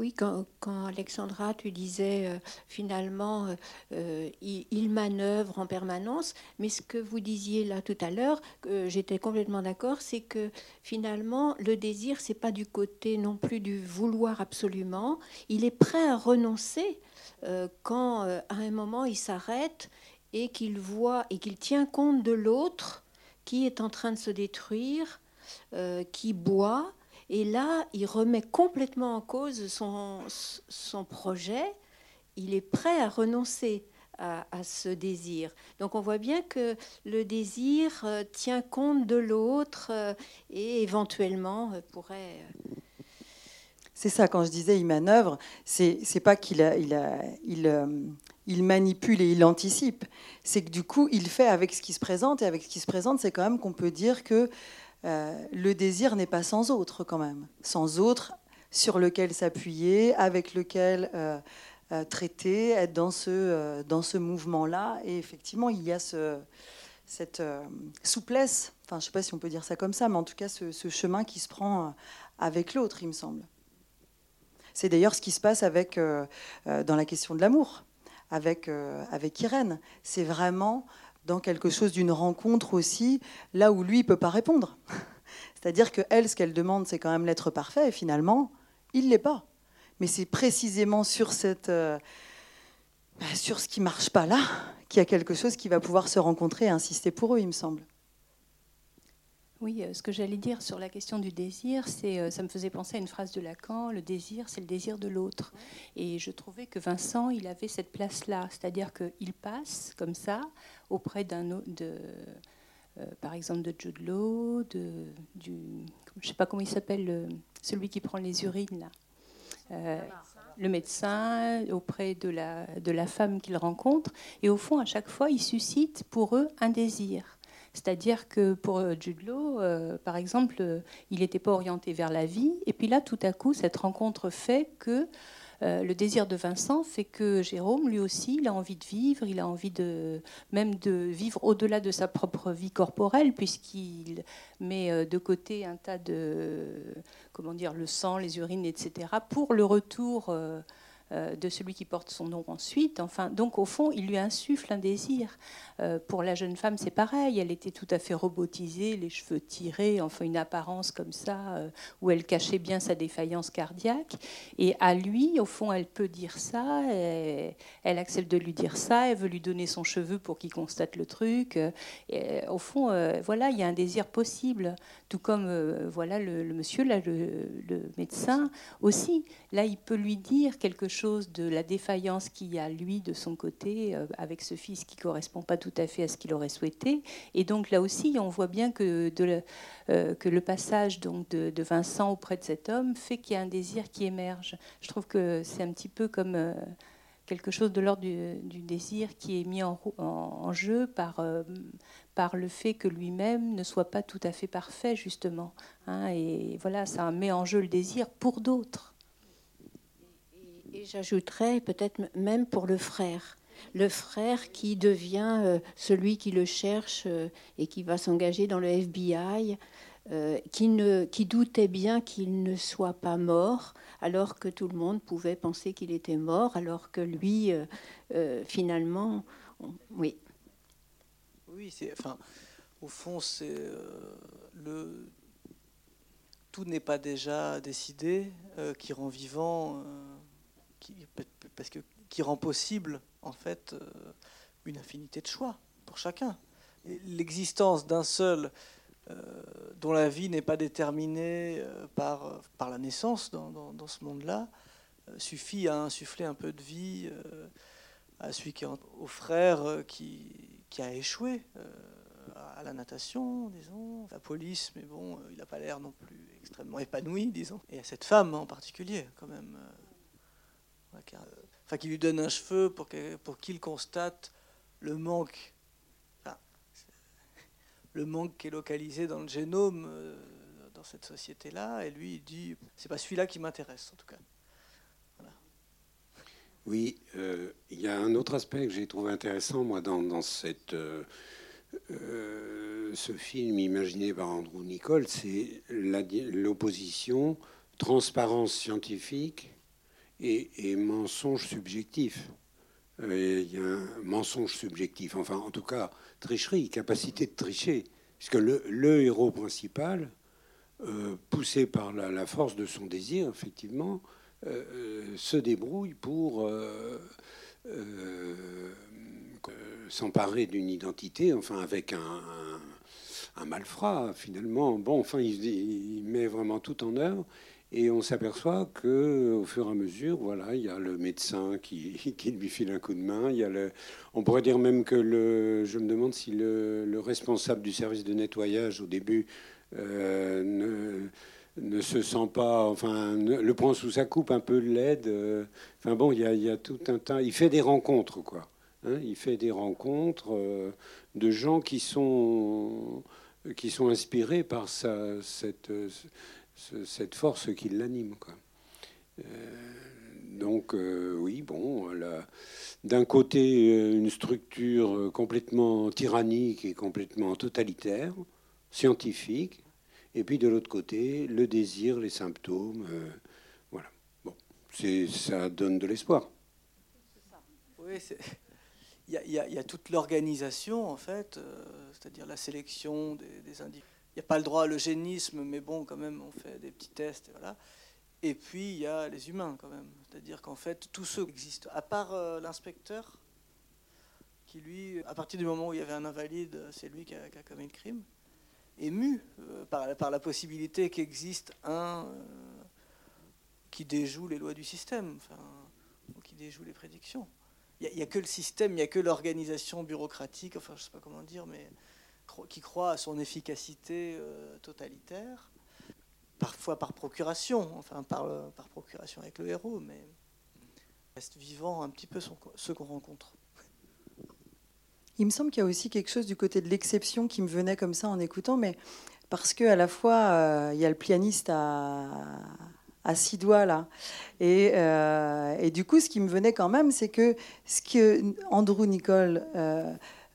Oui, quand, Alexandra, tu disais euh, finalement, euh, il, manœuvre en permanence, mais ce que vous disiez là tout à l'heure, j'étais complètement d'accord, c'est que finalement, le désir, c'est pas du côté non plus du vouloir absolument. Il est prêt à renoncer quand à un moment il s'arrête et qu'il voit et qu'il tient compte de l'autre qui est en train de se détruire, euh, qui boit, et là, il remet complètement en cause son, son projet, il est prêt à renoncer à, ce désir. Donc on voit bien que le désir euh, tient compte de l'autre euh, et éventuellement pourrait... C'est ça, quand je disais il manœuvre, c'est, c'est pas qu'il il il, il manipule et il anticipe. C'est que du coup, il fait avec ce qui se présente. Et avec ce qui se présente, c'est quand même qu'on peut dire que euh, le désir n'est pas sans autre quand même. Sans autre sur lequel s'appuyer, avec lequel euh, euh, traiter, être dans ce, dans ce mouvement-là. Et effectivement, il y a ce, cette souplesse, enfin je ne sais pas si on peut dire ça comme ça, mais en tout cas ce, chemin qui se prend avec l'autre, il me semble. C'est d'ailleurs ce qui se passe avec, dans la question de l'amour avec, euh, avec Irène. C'est vraiment dans quelque chose d'une rencontre aussi, là où lui ne peut pas répondre. C'est-à-dire que elle, ce qu'elle demande, c'est quand même l'être parfait, et finalement, il l'est pas. Mais c'est précisément sur cette, euh, sur ce qui marche pas là, qu'il y a quelque chose qui va pouvoir se rencontrer et insister pour eux, il me semble. Oui, euh, ce que j'allais dire sur la question du désir, c'est, euh, ça me faisait penser à une phrase de Lacan, le désir, c'est le désir de l'autre. Et je trouvais que Vincent, il avait cette place-là, c'est-à-dire qu'il passe comme ça auprès d'un autre, de, euh, par exemple de Jude Law, de, du, je ne sais pas comment il s'appelle, celui qui prend les urines là. le médecin auprès de la, de la femme qu'il rencontre. Et au fond, à chaque fois, il suscite pour eux un désir. C'est-à-dire que pour euh, Jude euh, par exemple, euh, il n'était pas orienté vers la vie. Et puis là, tout à coup, cette rencontre fait que le désir de Vincent fait que Jérôme, lui aussi, il a envie de vivre, il a envie de même de vivre au-delà de sa propre vie corporelle, puisqu'il met de côté un tas de, comment dire, le sang, les urines, etc., pour le retour de celui qui porte son nom ensuite. Enfin, donc au fond, il lui insuffle un désir. Euh, pour la jeune femme, c'est pareil. Elle était tout à fait robotisée, les cheveux tirés, enfin une apparence comme ça, euh, où elle cachait bien sa défaillance cardiaque. Et à lui, au fond, elle peut dire ça. elle accepte de lui dire ça. Elle veut lui donner son cheveu pour qu'il constate le truc. Au fond, voilà, il y a un désir possible. Tout comme voilà le, monsieur, là, le, le médecin aussi. Là, il peut lui dire quelque chose de la défaillance qu'il y a lui de son côté euh, avec ce fils qui correspond pas tout à fait à ce qu'il aurait souhaité. Et donc là aussi, on voit bien que, euh, que le passage donc de, Vincent auprès de cet homme fait qu'il y a un désir qui émerge. Je trouve que c'est un petit peu comme euh, quelque chose de l'ordre du, désir qui est mis en, en, jeu par, par le fait que lui-même ne soit pas tout à fait parfait, justement. Hein. et voilà, ça met en jeu le désir pour d'autres. Et j'ajouterais peut-être même pour le frère. Le frère qui devient euh, celui qui le cherche euh, et qui va s'engager dans le FBI, euh, qui, doutait bien qu'il ne soit pas mort, alors que tout le monde pouvait penser qu'il était mort, alors que lui, finalement, oui. Oui, enfin, au fond, c'est le tout n'est pas déjà décidé, qui rend vivant qui, parce que, qui rend possible en fait euh, une infinité de choix pour chacun. L'existence d'un seul euh, dont la vie n'est pas déterminée euh, par, par la naissance dans, dans, ce monde-là suffit à insuffler un peu de vie à celui qui au frère qui, qui a échoué à la natation, disons, la police, mais bon, il n'a pas l'air non plus extrêmement épanoui, disons. Et à cette femme en particulier, quand même, enfin, qui lui donne un cheveu pour qu'il pour qu'il constate le manque le manque qui est localisé dans le génome euh, dans cette société-là. Et lui, il dit, c'est pas celui-là qui m'intéresse, en tout cas. Oui, euh, il y a un autre aspect que j'ai trouvé intéressant, moi, dans, cette, euh, ce film imaginé par Andrew Nicole, c'est l'opposition transparence scientifique et, mensonge subjectif. Il y a un mensonge subjectif, enfin, en tout cas, tricherie, capacité de tricher. Puisque le, le héros principal, euh, poussé par la, force de son désir, effectivement, euh, euh, se débrouille pour s'emparer d'une identité, enfin avec un, malfrat finalement. Bon, enfin, il, met vraiment tout en œuvre. Et on s'aperçoit que, au fur et à mesure, voilà, il y a le médecin qui, qui, lui file un coup de main. Il y a le, on pourrait dire même que le, je me demande si le, responsable du service de nettoyage au début euh, ne, ne, se sent pas, enfin, le prend sous sa coupe un peu de l'aide. Euh, enfin bon, il y, a, il y, a, tout un tas. Il fait des rencontres, quoi. Hein. il fait des rencontres euh, de gens qui sont qui sont inspirés par cette force qui l'anime. Euh, donc euh, oui, bon, d'un côté euh, une structure complètement tyrannique et complètement totalitaire, scientifique, et puis de l'autre côté le désir, les symptômes, voilà. Bon, ça donne de l'espoir. Oui, il y, a toute l'organisation en fait, c'est-à-dire la sélection des, des individus il n'y a pas le droit à l'eugénisme, mais bon, quand même, on fait des petits tests, et voilà. Et puis, il y a les humains, quand même. C'est-à-dire qu'en fait, tous ceux qui existent, à part euh, l'inspecteur, qui lui, à partir du moment où il y avait un invalide, c'est lui qui a, commis le crime, ému euh, par, par, la possibilité qu'existe un euh, qui déjoue les lois du système, enfin, ou qui déjoue les prédictions. Il n'y a, que le système, il n'y a que l'organisation bureaucratique, enfin, je ne sais pas comment dire, mais qui croit à son efficacité euh, totalitaire, parfois par procuration, enfin par, euh, par procuration avec le héros, mais reste vivant un petit peu son, ce qu'on rencontre. Il me semble qu'il y a aussi quelque chose du côté de l'exception qui me venait comme ça en écoutant, mais parce que à la fois euh, il y a le pianiste à, à six doigts là, et, et, du coup ce qui me venait quand même, c'est que ce que Andrew Nicole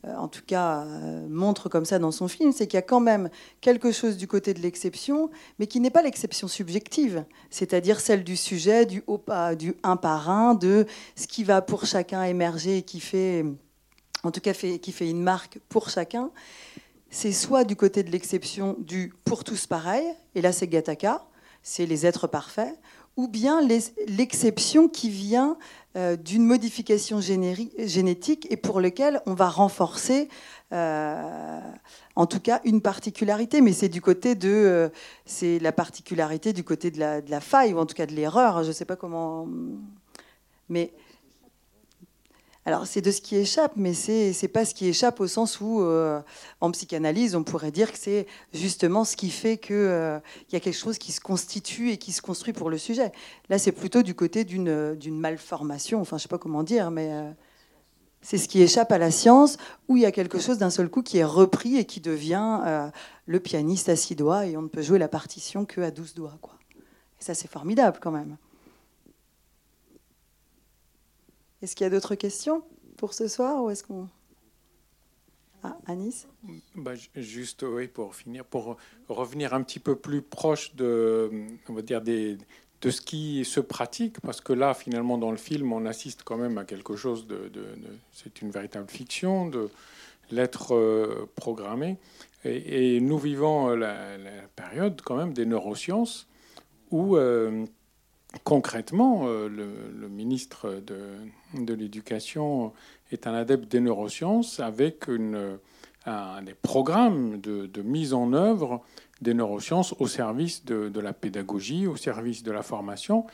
euh, en tout cas euh, montre comme ça dans son film, c'est qu'il y a quand même quelque chose du côté de l'exception, mais qui n'est pas l'exception subjective, c'est-à-dire celle du sujet, du, haut, du un par un, de ce qui va pour chacun émerger et qui fait, en tout cas, fait, qui fait une marque pour chacun. C'est soit du côté de l'exception du pour tous pareil, et là c'est Gattaca, c'est les êtres parfaits, ou bien l'exception qui vient euh, d'une modification génétique et pour lequel on va renforcer euh, en tout cas une particularité, mais c'est du côté de, euh, c'est la particularité du côté de la, de la, faille ou en tout cas de l'erreur. Je ne sais pas comment, mais alors c'est de ce qui échappe, mais c'est n'est pas ce qui échappe au sens où, euh, en psychanalyse, on pourrait dire que c'est justement ce qui fait qu'il euh, y a quelque chose qui se constitue et qui se construit pour le sujet. Là, c'est plutôt du côté d'une malformation, enfin je sais pas comment dire, mais euh, c'est ce qui échappe à la science, où il y a quelque chose d'un seul coup qui est repris et qui devient le pianiste à six doigts et on ne peut jouer la partition qu'à douze doigts. Quoi. Et ça, c'est formidable quand même. Est-ce qu'il y a d'autres questions pour ce soir ou est-ce qu'on ah, Anis bah, Juste, oui, pour finir, pour revenir un petit peu plus proche de, on va dire des, de ce qui se pratique, parce que là, finalement, dans le film, on assiste quand même à quelque chose de, c'est une véritable fiction de l'être euh, programmé, et, nous vivons la, période quand même des neurosciences où euh, concrètement, euh, le, ministre de, l'Éducation est un adepte des neurosciences avec une, des programmes de, mise en œuvre des neurosciences au service de, la pédagogie, au service de la formation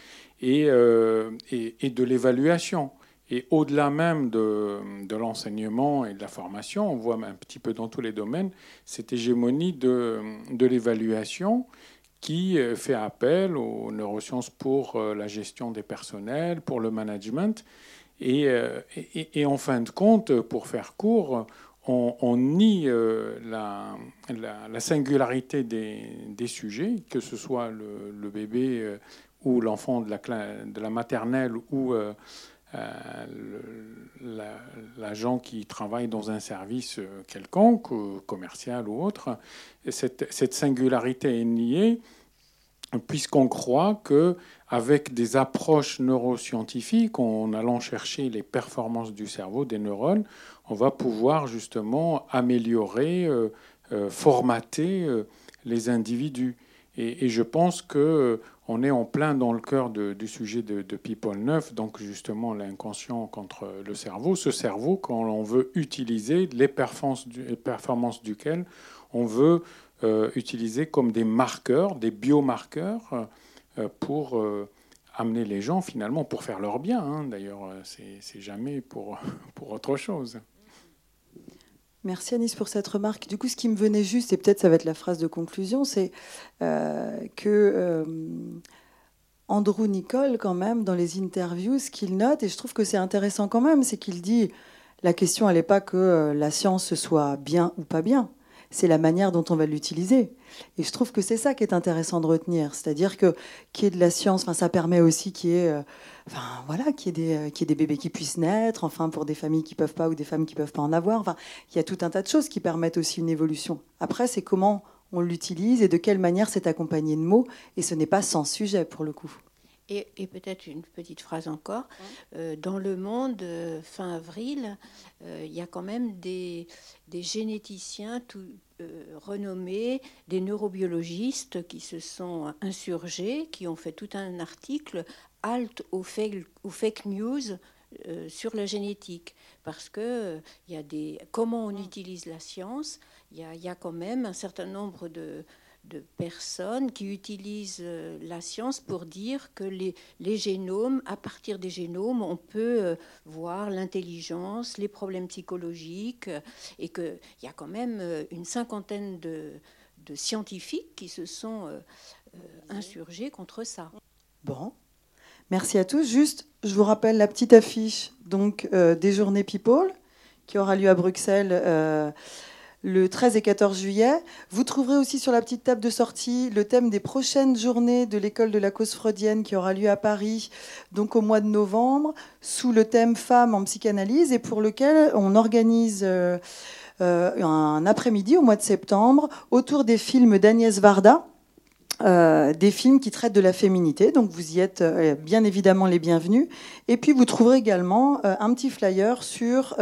et, et, de l'évaluation. Et au-delà même de, l'enseignement et de la formation, on voit un petit peu dans tous les domaines cette hégémonie de l'évaluation qui euh, fait appel aux neurosciences pour euh, la gestion des personnels, pour le management. Euh, et, en fin de compte, pour faire court, on, nie la, la, singularité des, sujets, que ce soit le, bébé ou l'enfant de la maternelle ou l'agent qui travaille dans un service quelconque, commercial ou autre. Cette, singularité est niée puisqu'on croit que avec des approches neuroscientifiques, en allant chercher les performances du cerveau des neurones, on va pouvoir justement améliorer, euh, euh, formater euh, les individus. Et, je pense que on est en plein dans le cœur du sujet de, People 9, donc justement l'inconscient contre le cerveau. Ce cerveau, quand on veut utiliser les performances, duquel on veut euh, utilisés comme des marqueurs, des biomarqueurs euh, pour euh, amener les gens finalement pour faire leur bien. Hein. D'ailleurs, c'est jamais pour autre chose. Merci Anis pour cette remarque. Du coup, ce qui me venait juste, et peut-être ça va être la phrase de conclusion, c'est que Andrew Nicole, quand même, dans les interviews, ce qu'il note, et je trouve que c'est intéressant quand même, c'est qu'il dit la question, elle n'est pas que la science soit bien ou pas bien c'est la manière dont on va l'utiliser. Et je trouve que c'est ça qui est intéressant de retenir, c'est-à-dire que qu'il y ait de la science, enfin ça permet aussi qu'il y ait, euh, enfin voilà, qu'il y ait des, euh, des bébés qui puissent naître, enfin pour des familles qui peuvent pas ou des femmes qui peuvent pas en avoir. Enfin, il y a tout un tas de choses qui permettent aussi une évolution. Après, c'est comment on l'utilise et de quelle manière c'est accompagné de mots, et ce n'est pas sans sujet pour le coup. Et, peut-être une petite phrase encore. Euh, dans le monde, euh, fin avril, euh, il y a quand même des, généticiens tout, renommés, des neurobiologistes qui se sont insurgés, qui ont fait tout un article halt aux fake, news sur la génétique, parce que il y a des comment on utilise la science. Il y, y a, quand même un certain nombre de, de personnes qui utilisent euh, la science pour dire que les, génomes, à partir des génomes, on peut euh, voir l'intelligence, les problèmes psychologiques, et qu'il y a quand même euh, une cinquantaine de, scientifiques qui se sont insurgés contre ça. Bon. Merci à tous. Juste, je vous rappelle la petite affiche donc des Journées People qui aura lieu à Bruxelles le 13 et 14 juillet. Vous trouverez aussi sur la petite table de sortie le thème des prochaines journées de l'école de la cause freudienne qui aura lieu à Paris, donc au mois de novembre, sous le thème Femmes en psychanalyse et pour lequel on organise euh, euh, un après-midi au mois de septembre autour des films d'Agnès Varda. Euh, des films qui traitent de la féminité, donc vous y êtes bien évidemment les bienvenus. Et puis vous trouverez également un petit flyer sur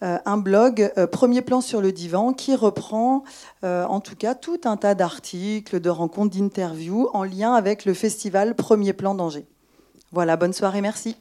un blog euh, Premier plan sur le divan qui reprend euh, en tout cas tout un tas d'articles, de rencontres, d'interviews en lien avec le festival Premier plan d'Angers. Voilà, bonne soirée, merci.